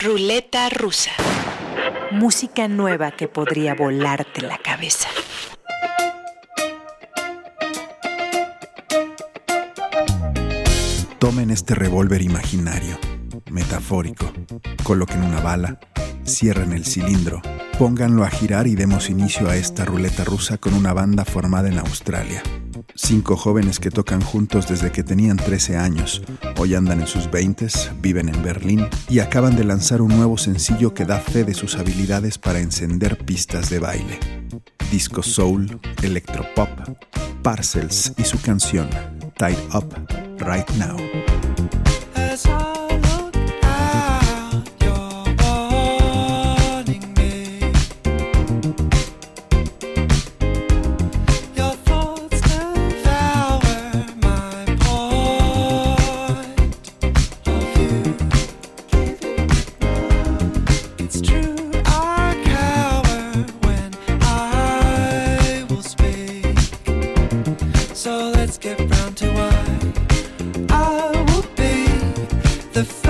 Ruleta rusa. Música nueva que podría volarte la cabeza. Tomen este revólver imaginario, metafórico, coloquen una bala, cierren el cilindro, pónganlo a girar y demos inicio a esta ruleta rusa con una banda formada en Australia. Cinco jóvenes que tocan juntos desde que tenían 13 años, hoy andan en sus 20, viven en Berlín y acaban de lanzar un nuevo sencillo que da fe de sus habilidades para encender pistas de baile. Disco soul, electropop, Parcels y su canción Tied Up Right Now. Rusa.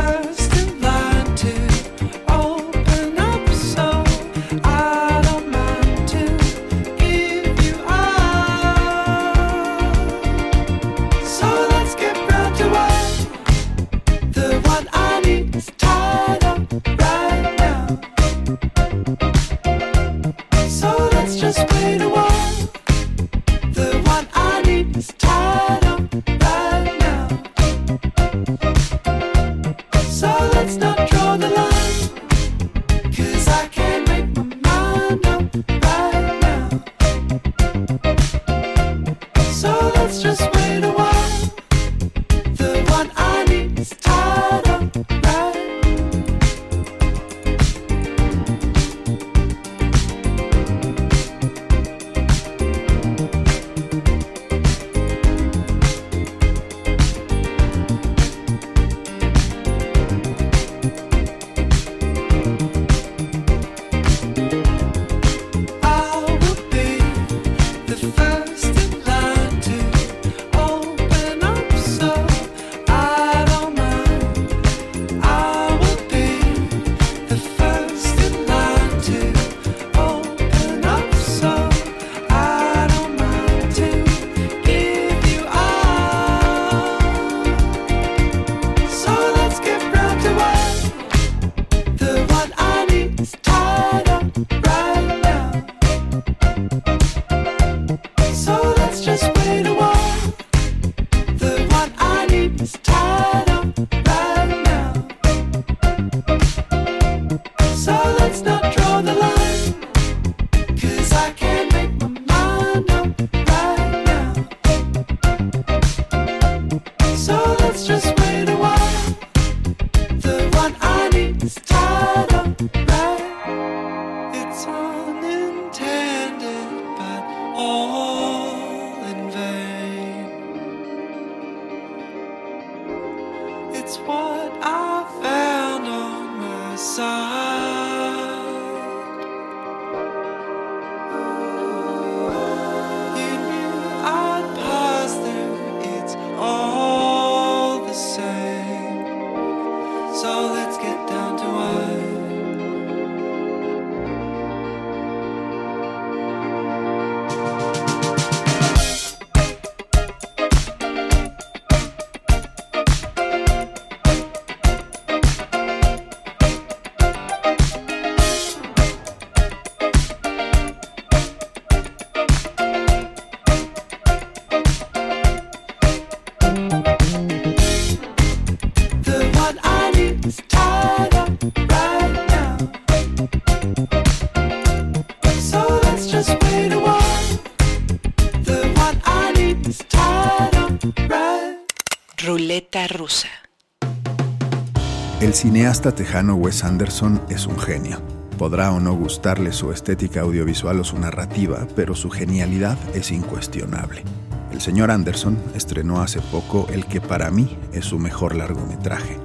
Cineasta tejano Wes Anderson es un genio. Podrá o no gustarle su estética audiovisual o su narrativa, pero su genialidad es incuestionable. El señor Anderson estrenó hace poco el que para mí es su mejor largometraje,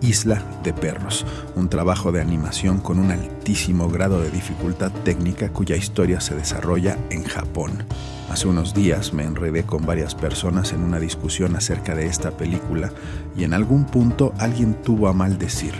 Isla de Perros, un trabajo de animación con un altísimo grado de dificultad técnica cuya historia se desarrolla en Japón. Hace unos días me enredé con varias personas en una discusión acerca de esta película y en algún punto alguien tuvo a mal decir,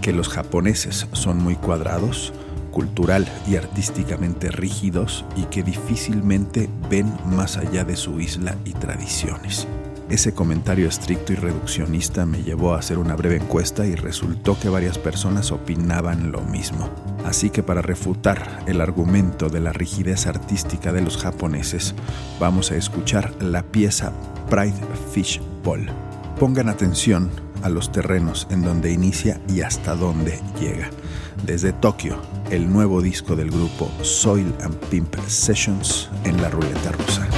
que los japoneses son muy cuadrados, cultural y artísticamente rígidos y que difícilmente ven más allá de su isla y tradiciones. Ese comentario estricto y reduccionista me llevó a hacer una breve encuesta y resultó que varias personas opinaban lo mismo. Así que para refutar el argumento de la rigidez artística de los japoneses, vamos a escuchar la pieza Pride Fish Ball. Pongan atención a los terrenos en donde inicia y hasta dónde llega. Desde Tokio, el nuevo disco del grupo Soil and Pimp Sessions en la ruleta rusa.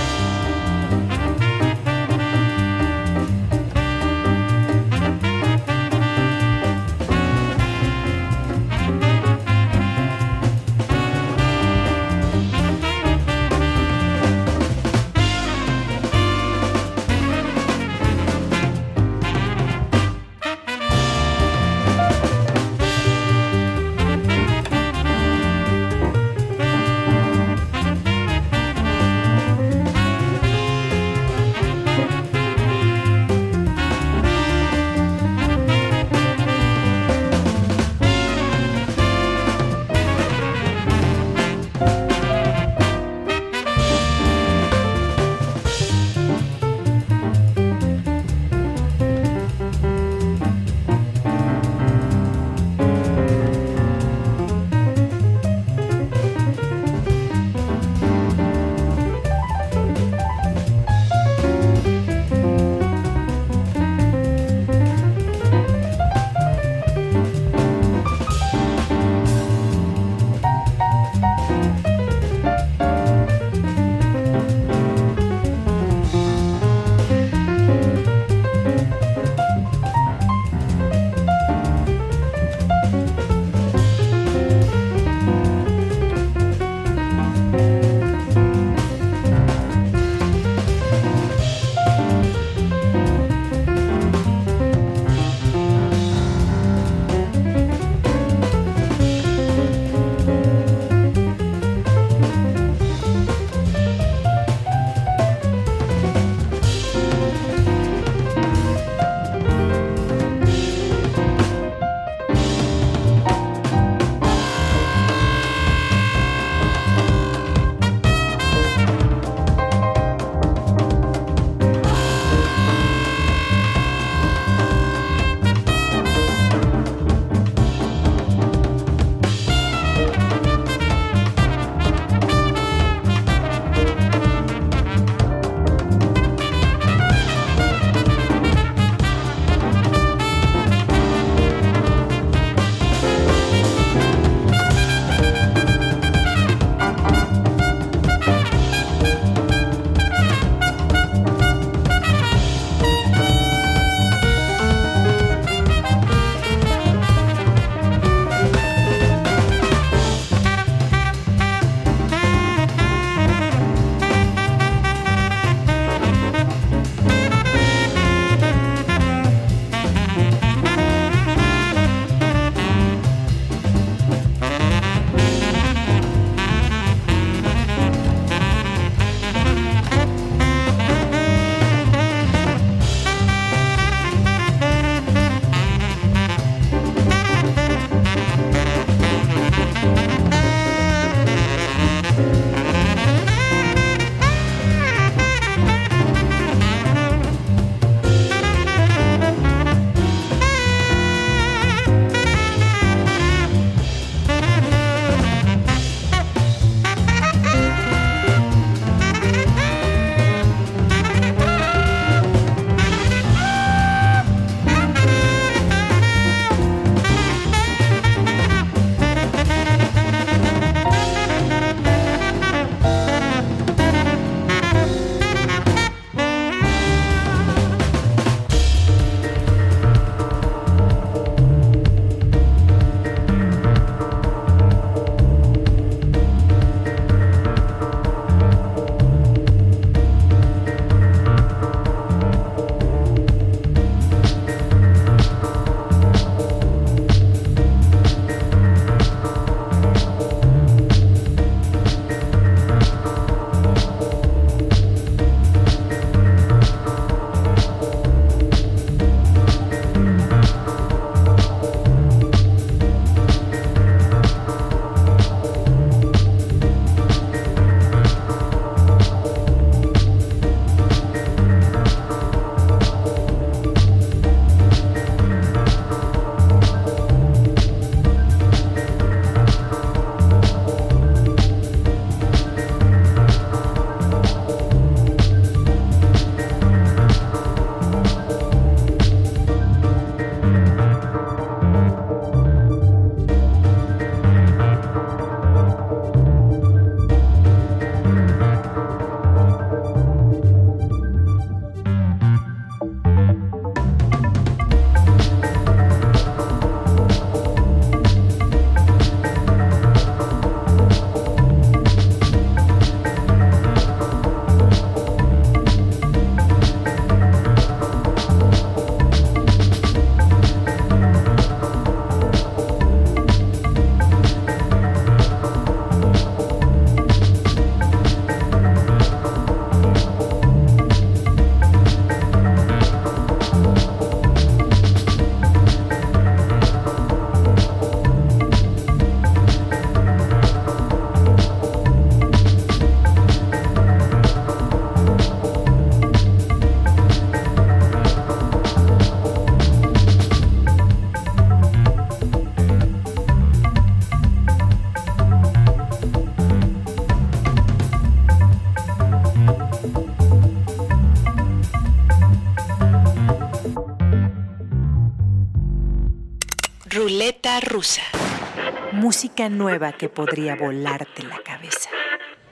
Música nueva que podría volarte la cabeza.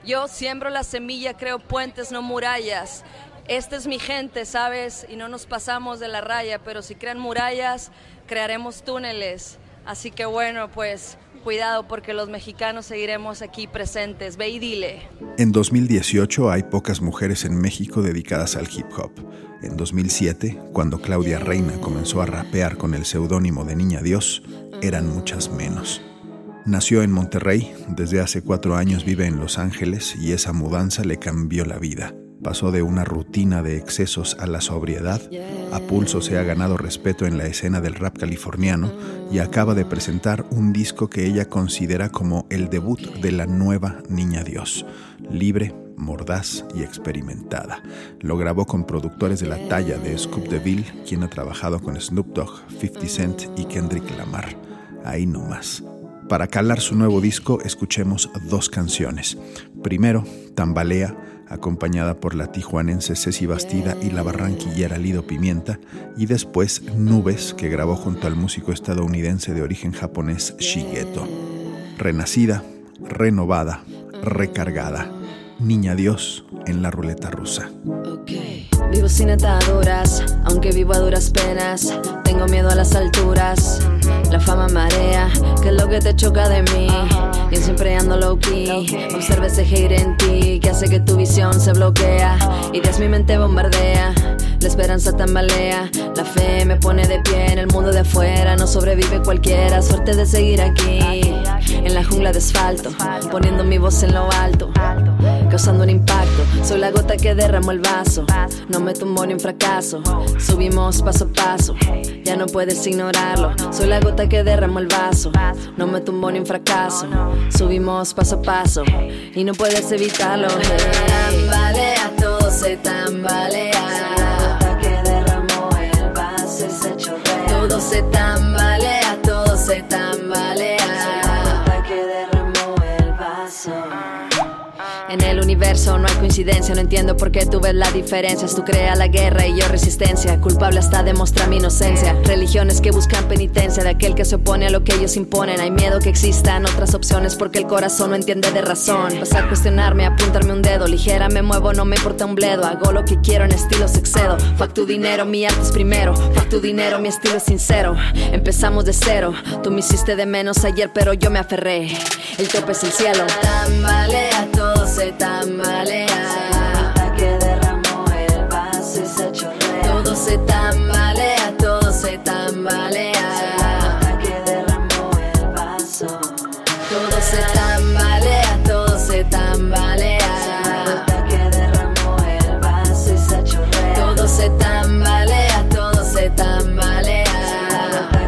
Yo siembro la semilla, creo puentes, no murallas. Esta es mi gente, ¿sabes? Y no nos pasamos de la raya, pero si crean murallas, crearemos túneles. Así que bueno, pues cuidado porque los mexicanos seguiremos aquí presentes. Ve y dile. En 2018 hay pocas mujeres en México dedicadas al hip hop. En 2007, cuando Claudia Reina comenzó a rapear con el seudónimo de Niña Dios, eran muchas menos. Nació en Monterrey, desde hace cuatro años vive en Los Ángeles y esa mudanza le cambió la vida. Pasó de una rutina de excesos a la sobriedad, a pulso se ha ganado respeto en la escena del rap californiano y acaba de presentar un disco que ella considera como el debut de la nueva Niña Dios, libre, mordaz y experimentada. Lo grabó con productores de la talla de Scoop DeVille, quien ha trabajado con Snoop Dogg, 50 Cent y Kendrick Lamar. Ahí no más. Para calar su nuevo disco, escuchemos dos canciones. Primero, Tambalea, acompañada por la tijuanense Ceci Bastida y la barranquillera Lido Pimienta, y después Nubes, que grabó junto al músico estadounidense de origen japonés Shigeto. Renacida, renovada, recargada. Niña Dios en la ruleta rusa. Vivo sin ataduras, aunque vivo a duras penas. Tengo miedo a las alturas. La fama marea, que es lo que te choca de mí. Y siempre ando low key. Observe ese hate en ti, que hace que tu visión se bloquea. Ideas mi mente bombardea. La esperanza tambalea, la fe me pone de pie en el mundo de afuera. No sobrevive cualquiera, suerte de seguir aquí. En la jungla de asfalto, poniendo mi voz en lo alto, causando un impacto. Soy la gota que derramó el vaso, no me tumbo ni un fracaso. Subimos paso a paso, ya no puedes ignorarlo. Soy la gota que derramó el vaso, no me tumbo ni un fracaso. Subimos paso a paso y no puedes evitarlo. Tambalea, todo se tambalea. todo se tambalea, no hay coincidencia, no entiendo por qué tú ves la diferencia. Tú creas la guerra y yo resistencia, culpable hasta demostrar mi inocencia. Religiones que buscan penitencia de aquel que se opone a lo que ellos imponen. Hay miedo que existan otras opciones porque el corazón no entiende de razón. Vas a cuestionarme, apuntarme un dedo, ligera me muevo, no me importa un bledo. Hago lo que quiero en estilo excedo. Fuck tu dinero, mi arte es primero. Fuck tu dinero, mi estilo es sincero. Empezamos de cero, tú me hiciste de menos ayer, pero yo me aferré. El tope es el cielo. Tambalea todo se tambalea. que derramó el vaso y se chorrea. Todo se tambalea, todo se tambalea. que derramó el vaso. Todo se tambalea, todo se tambalea. que derramó el vaso y se chorrea. Todo se tambalea, todo se tambalea.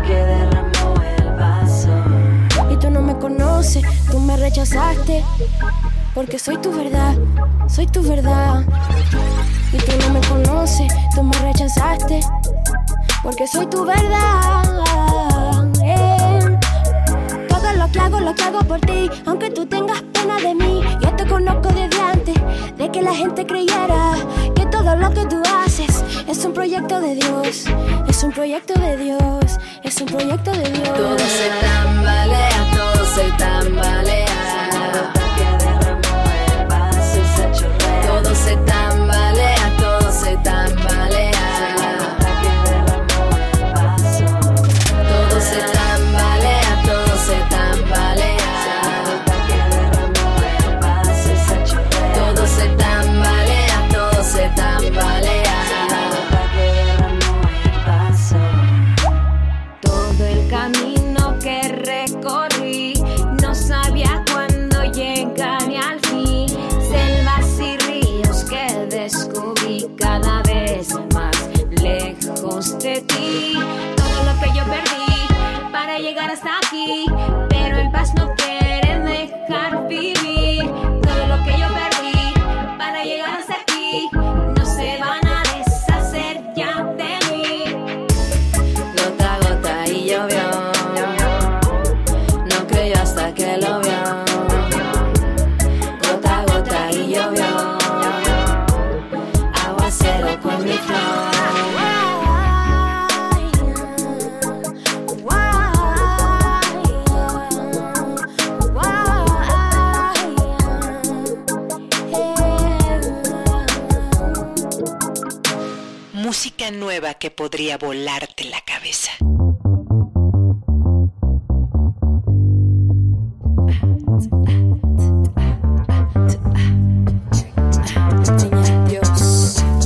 que derramó el vaso. Y tú no me conoces, tú me rechazaste. Porque soy tu verdad, soy tu verdad. Y tú no me conoces, tú me rechazaste. Porque soy tu verdad. Eh. Todo lo que hago, lo que hago por ti. Aunque tú tengas pena de mí, yo te conozco desde antes. De que la gente creyera que todo lo que tú haces es un proyecto de Dios. Es un proyecto de Dios. Es un proyecto de Dios. Todo se tambalea, todo se tambalea. Camino que recorrí, no sabía cuándo llegar ni al fin. Selvas y ríos que descubrí cada vez más lejos de ti. Todo lo que yo perdí para llegar hasta aquí, nueva que podría volarte la cabeza.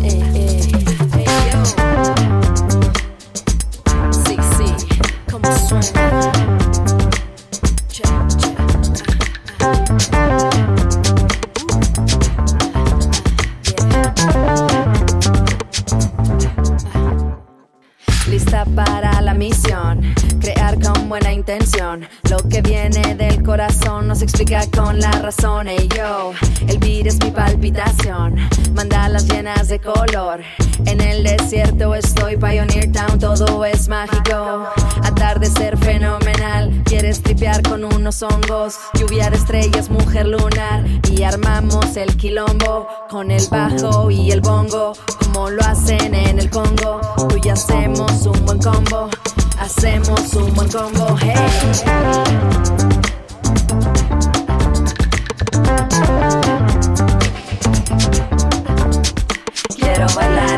Eh, eh, eh. Con la razón. Ey yo, el beat es mi palpitación, mandalas llenas de color. En el desierto estoy, Pioneer Town, todo es mágico. Atardecer fenomenal, quieres tripear con unos hongos. Lluvia de estrellas, mujer lunar. Y armamos el quilombo con el bajo y el bongo, como lo hacen en el Congo. Tú y hacemos un buen combo, hacemos un buen combo. Hey. Bailar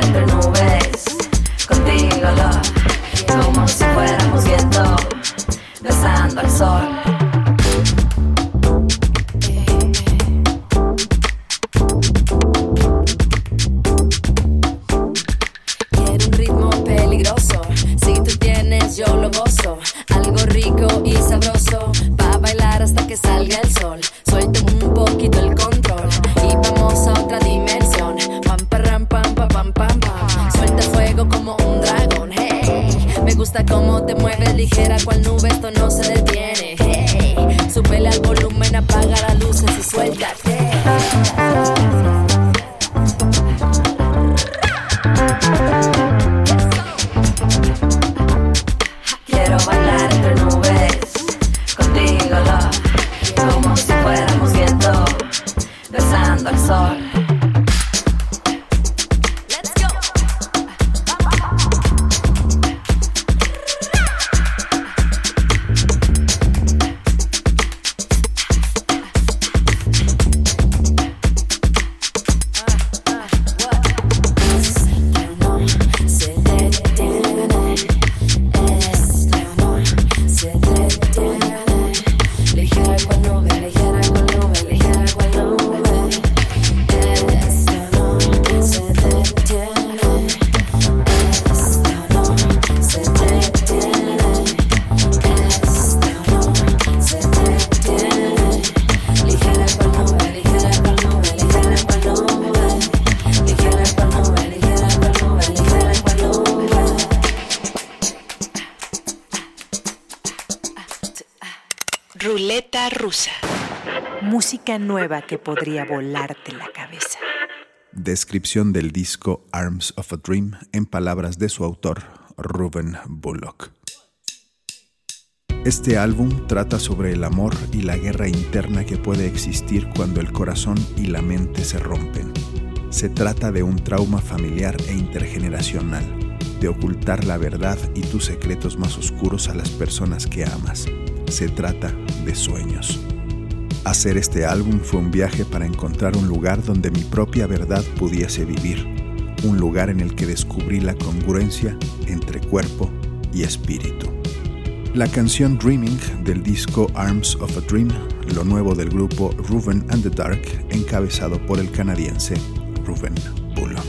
Música nueva que podría volarte la cabeza. Descripción del disco Arms of a Dream en palabras de su autor, Ruben Bullock. Este álbum trata sobre el amor y la guerra interna que puede existir cuando el corazón y la mente se rompen. Se trata de un trauma familiar e intergeneracional, de ocultar la verdad y tus secretos más oscuros a las personas que amas. Se trata de sueños. Hacer este álbum fue un viaje para encontrar un lugar donde mi propia verdad pudiese vivir, un lugar en el que descubrí la congruencia entre cuerpo y espíritu. La canción Dreaming del disco Arms of a Dream, lo nuevo del grupo Ruben and the Dark, encabezado por el canadiense Ruben Bullock.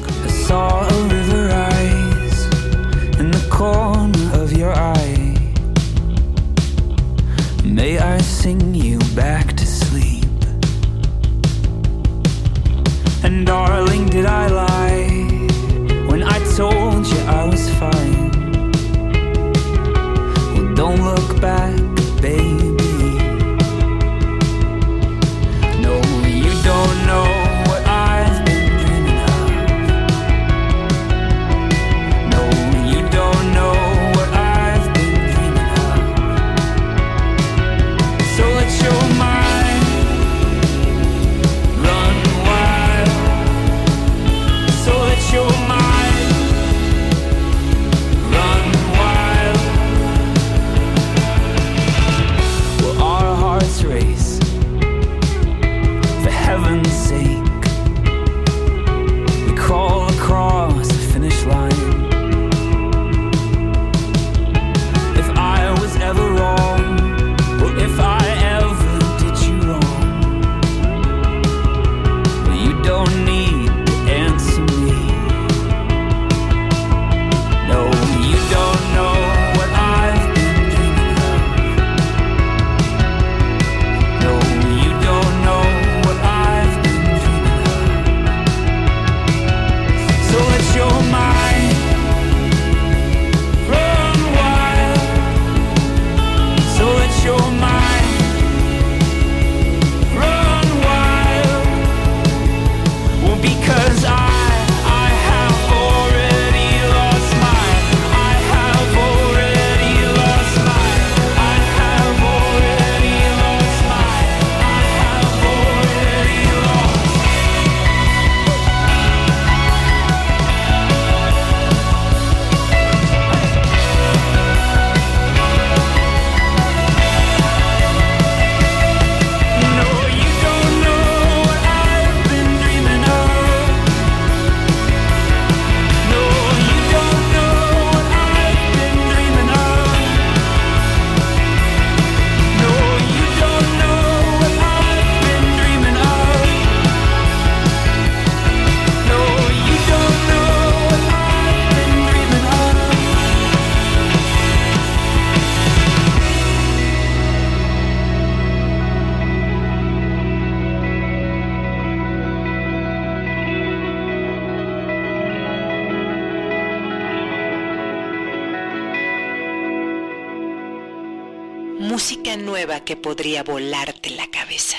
Que podría volarte la cabeza.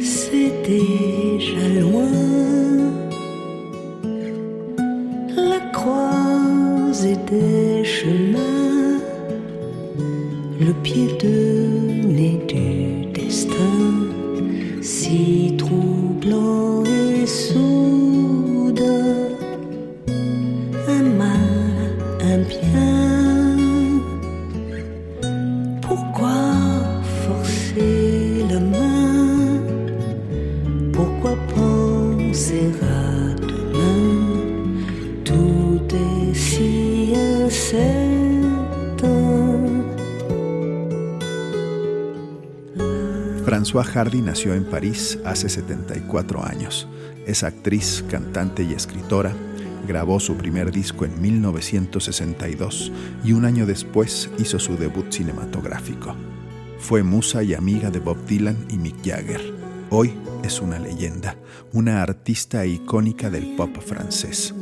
C'est déjà loin la croisée des chemins, le pied de François Hardy nació en París hace 74 años. Es actriz, cantante y escritora. Grabó su primer disco en 1962 y un año después hizo su debut cinematográfico. Fue musa y amiga de Bob Dylan y Mick Jagger. Hoy es una leyenda, una artista icónica del pop francés.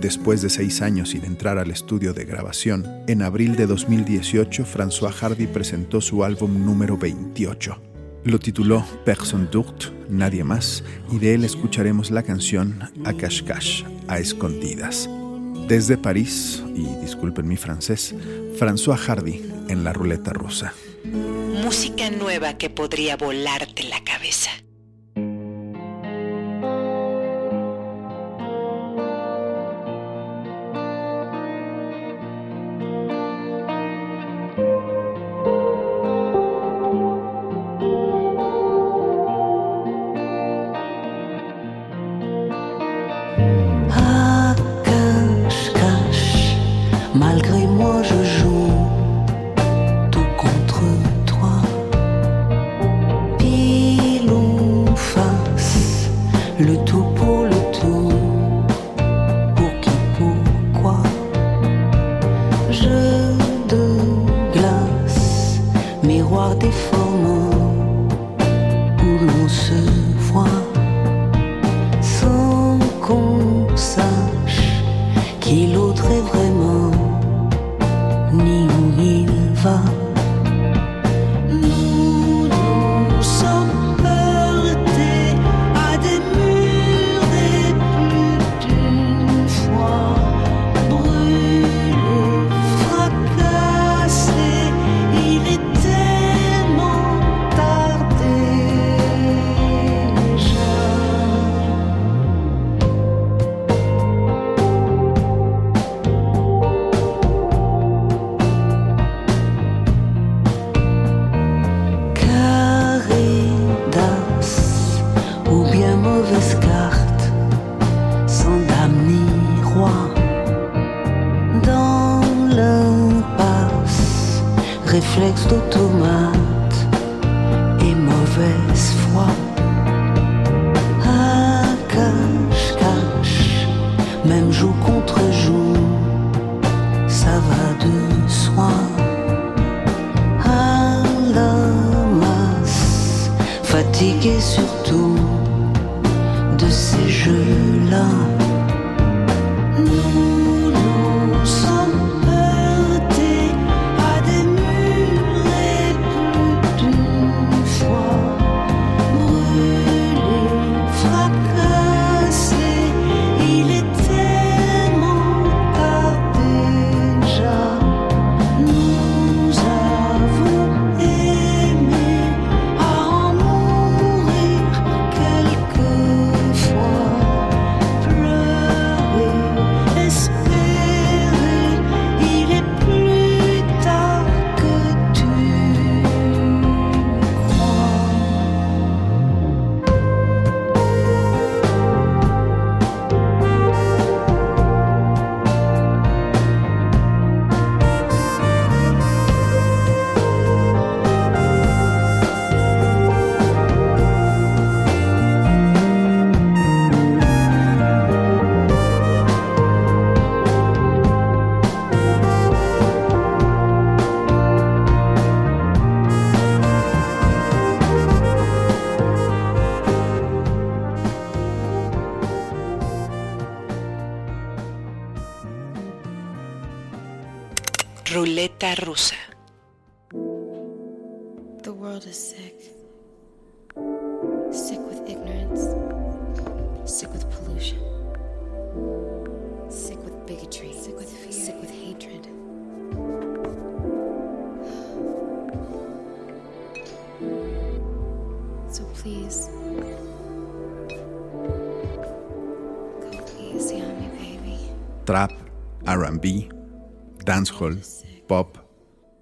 Después de seis años sin entrar al estudio de grabación, en abril de 2018 François Hardy presentó su álbum número 28. Lo tituló Personne d'autre, Nadie más, y de él escucharemos la canción A Cache, a escondidas. Desde París, y disculpen mi francés, François Hardy en la ruleta rusa. Música nueva que podría volarte la cabeza. 忘 Ruleta rusa. The world is sick. Sick with ignorance. Sick with pollution. Sick with bigotry. Sick with fear. Sick with hatred. So please. Go easy on me, baby. Trap, RB, dancehall, pop.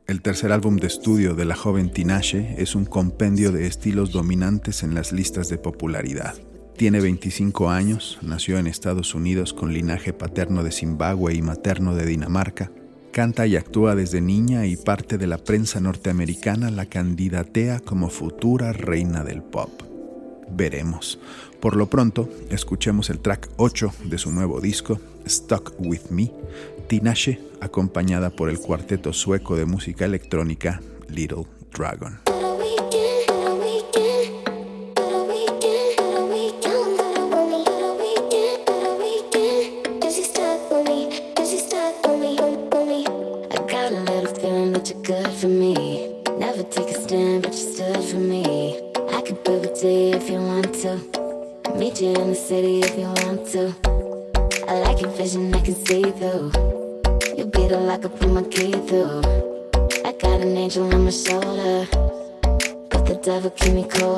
El tercer álbum de estudio de la joven Tinashe es un compendio de estilos dominantes en las listas de popularidad. Tiene 25 años, nació en Estados Unidos con linaje paterno de Zimbabue y materno de Dinamarca. Canta y actúa desde niña y parte de la prensa norteamericana la candidatea como futura reina del pop. Veremos. Por lo pronto, escuchemos el track 8 de su nuevo disco, Stuck With Me, Tinashe, acompañada por el cuarteto sueco de música electrónica Little Dragon. Meet you in the city if you want You beat it like I put my key through. I got an angel on my shoulder, uh, but the devil keep me colder.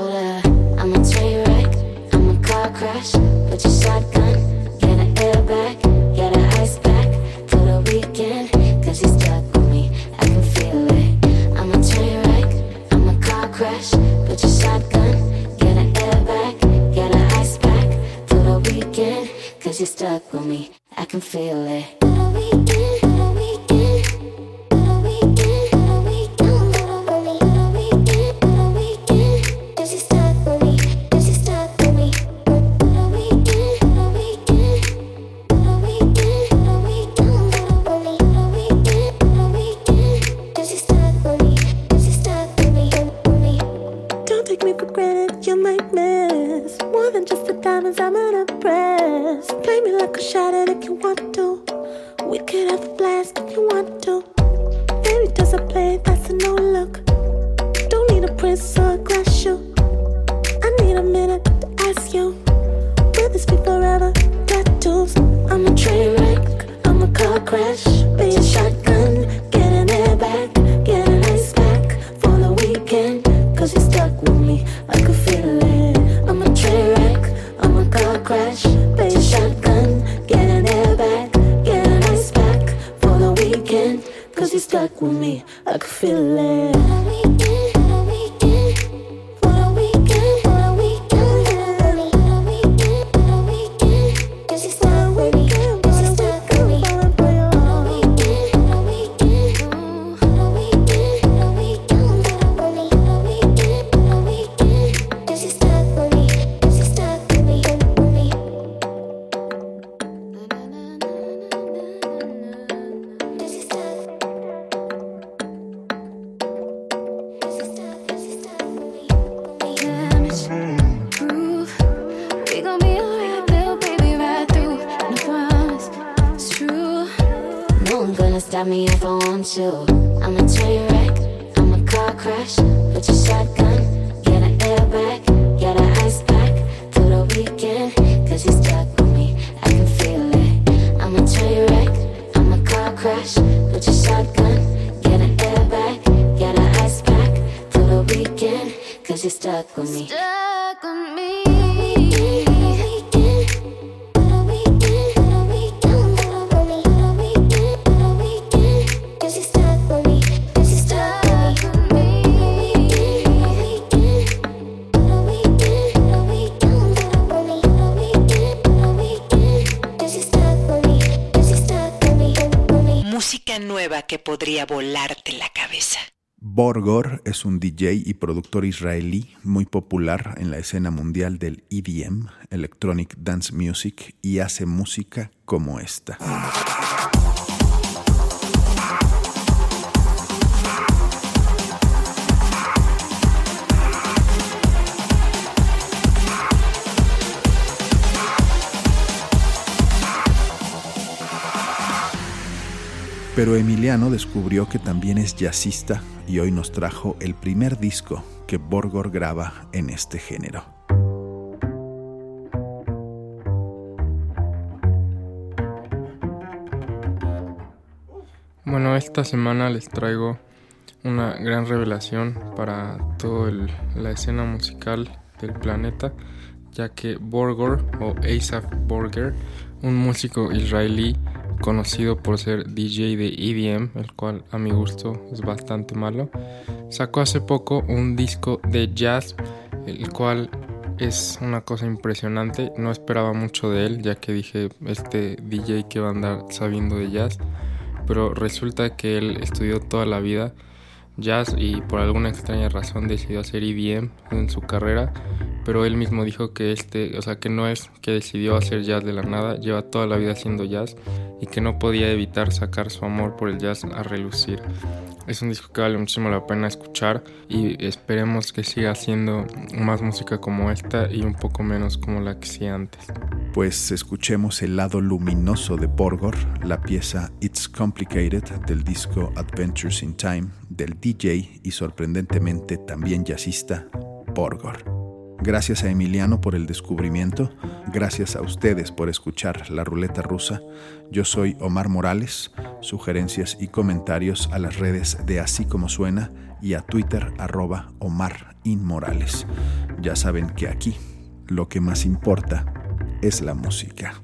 If volarte la cabeza. Borgor es un DJ y productor israelí muy popular en la escena mundial del EDM, Electronic Dance Music, y hace música como esta. Pero Emiliano descubrió que también es jazzista y hoy nos trajo el primer disco que Borgor graba en este género. Bueno, esta semana les traigo una gran revelación para toda la escena musical del planeta, ya que Borgor o Asaf Borger, un músico israelí conocido por ser DJ de EDM, el cual a mi gusto es bastante malo, sacó hace poco un disco de jazz, el cual es una cosa impresionante. No esperaba mucho de él, ya que dije, este DJ que va a andar sabiendo de jazz, pero resulta que él estudió toda la vida jazz y por alguna extraña razón decidió hacer EDM en su carrera, pero él mismo dijo que este, o sea, que no es que decidió hacer jazz de la nada, lleva toda la vida haciendo jazz y que no podía evitar sacar su amor por el jazz a relucir. Es un disco que vale muchísimo la pena escuchar y esperemos que siga haciendo más música como esta y un poco menos como la que hacía antes. Pues escuchemos el lado luminoso de Borgor, la pieza It's Complicated del disco Adventures in Time del DJ y sorprendentemente también jazzista Borgor. Gracias a Emiliano por el descubrimiento, gracias a ustedes por escuchar la ruleta rusa. Yo soy Omar Morales, sugerencias y comentarios a las redes de Así como Suena y a Twitter arroba Omar Inmorales. Ya saben que aquí lo que más importa es la música.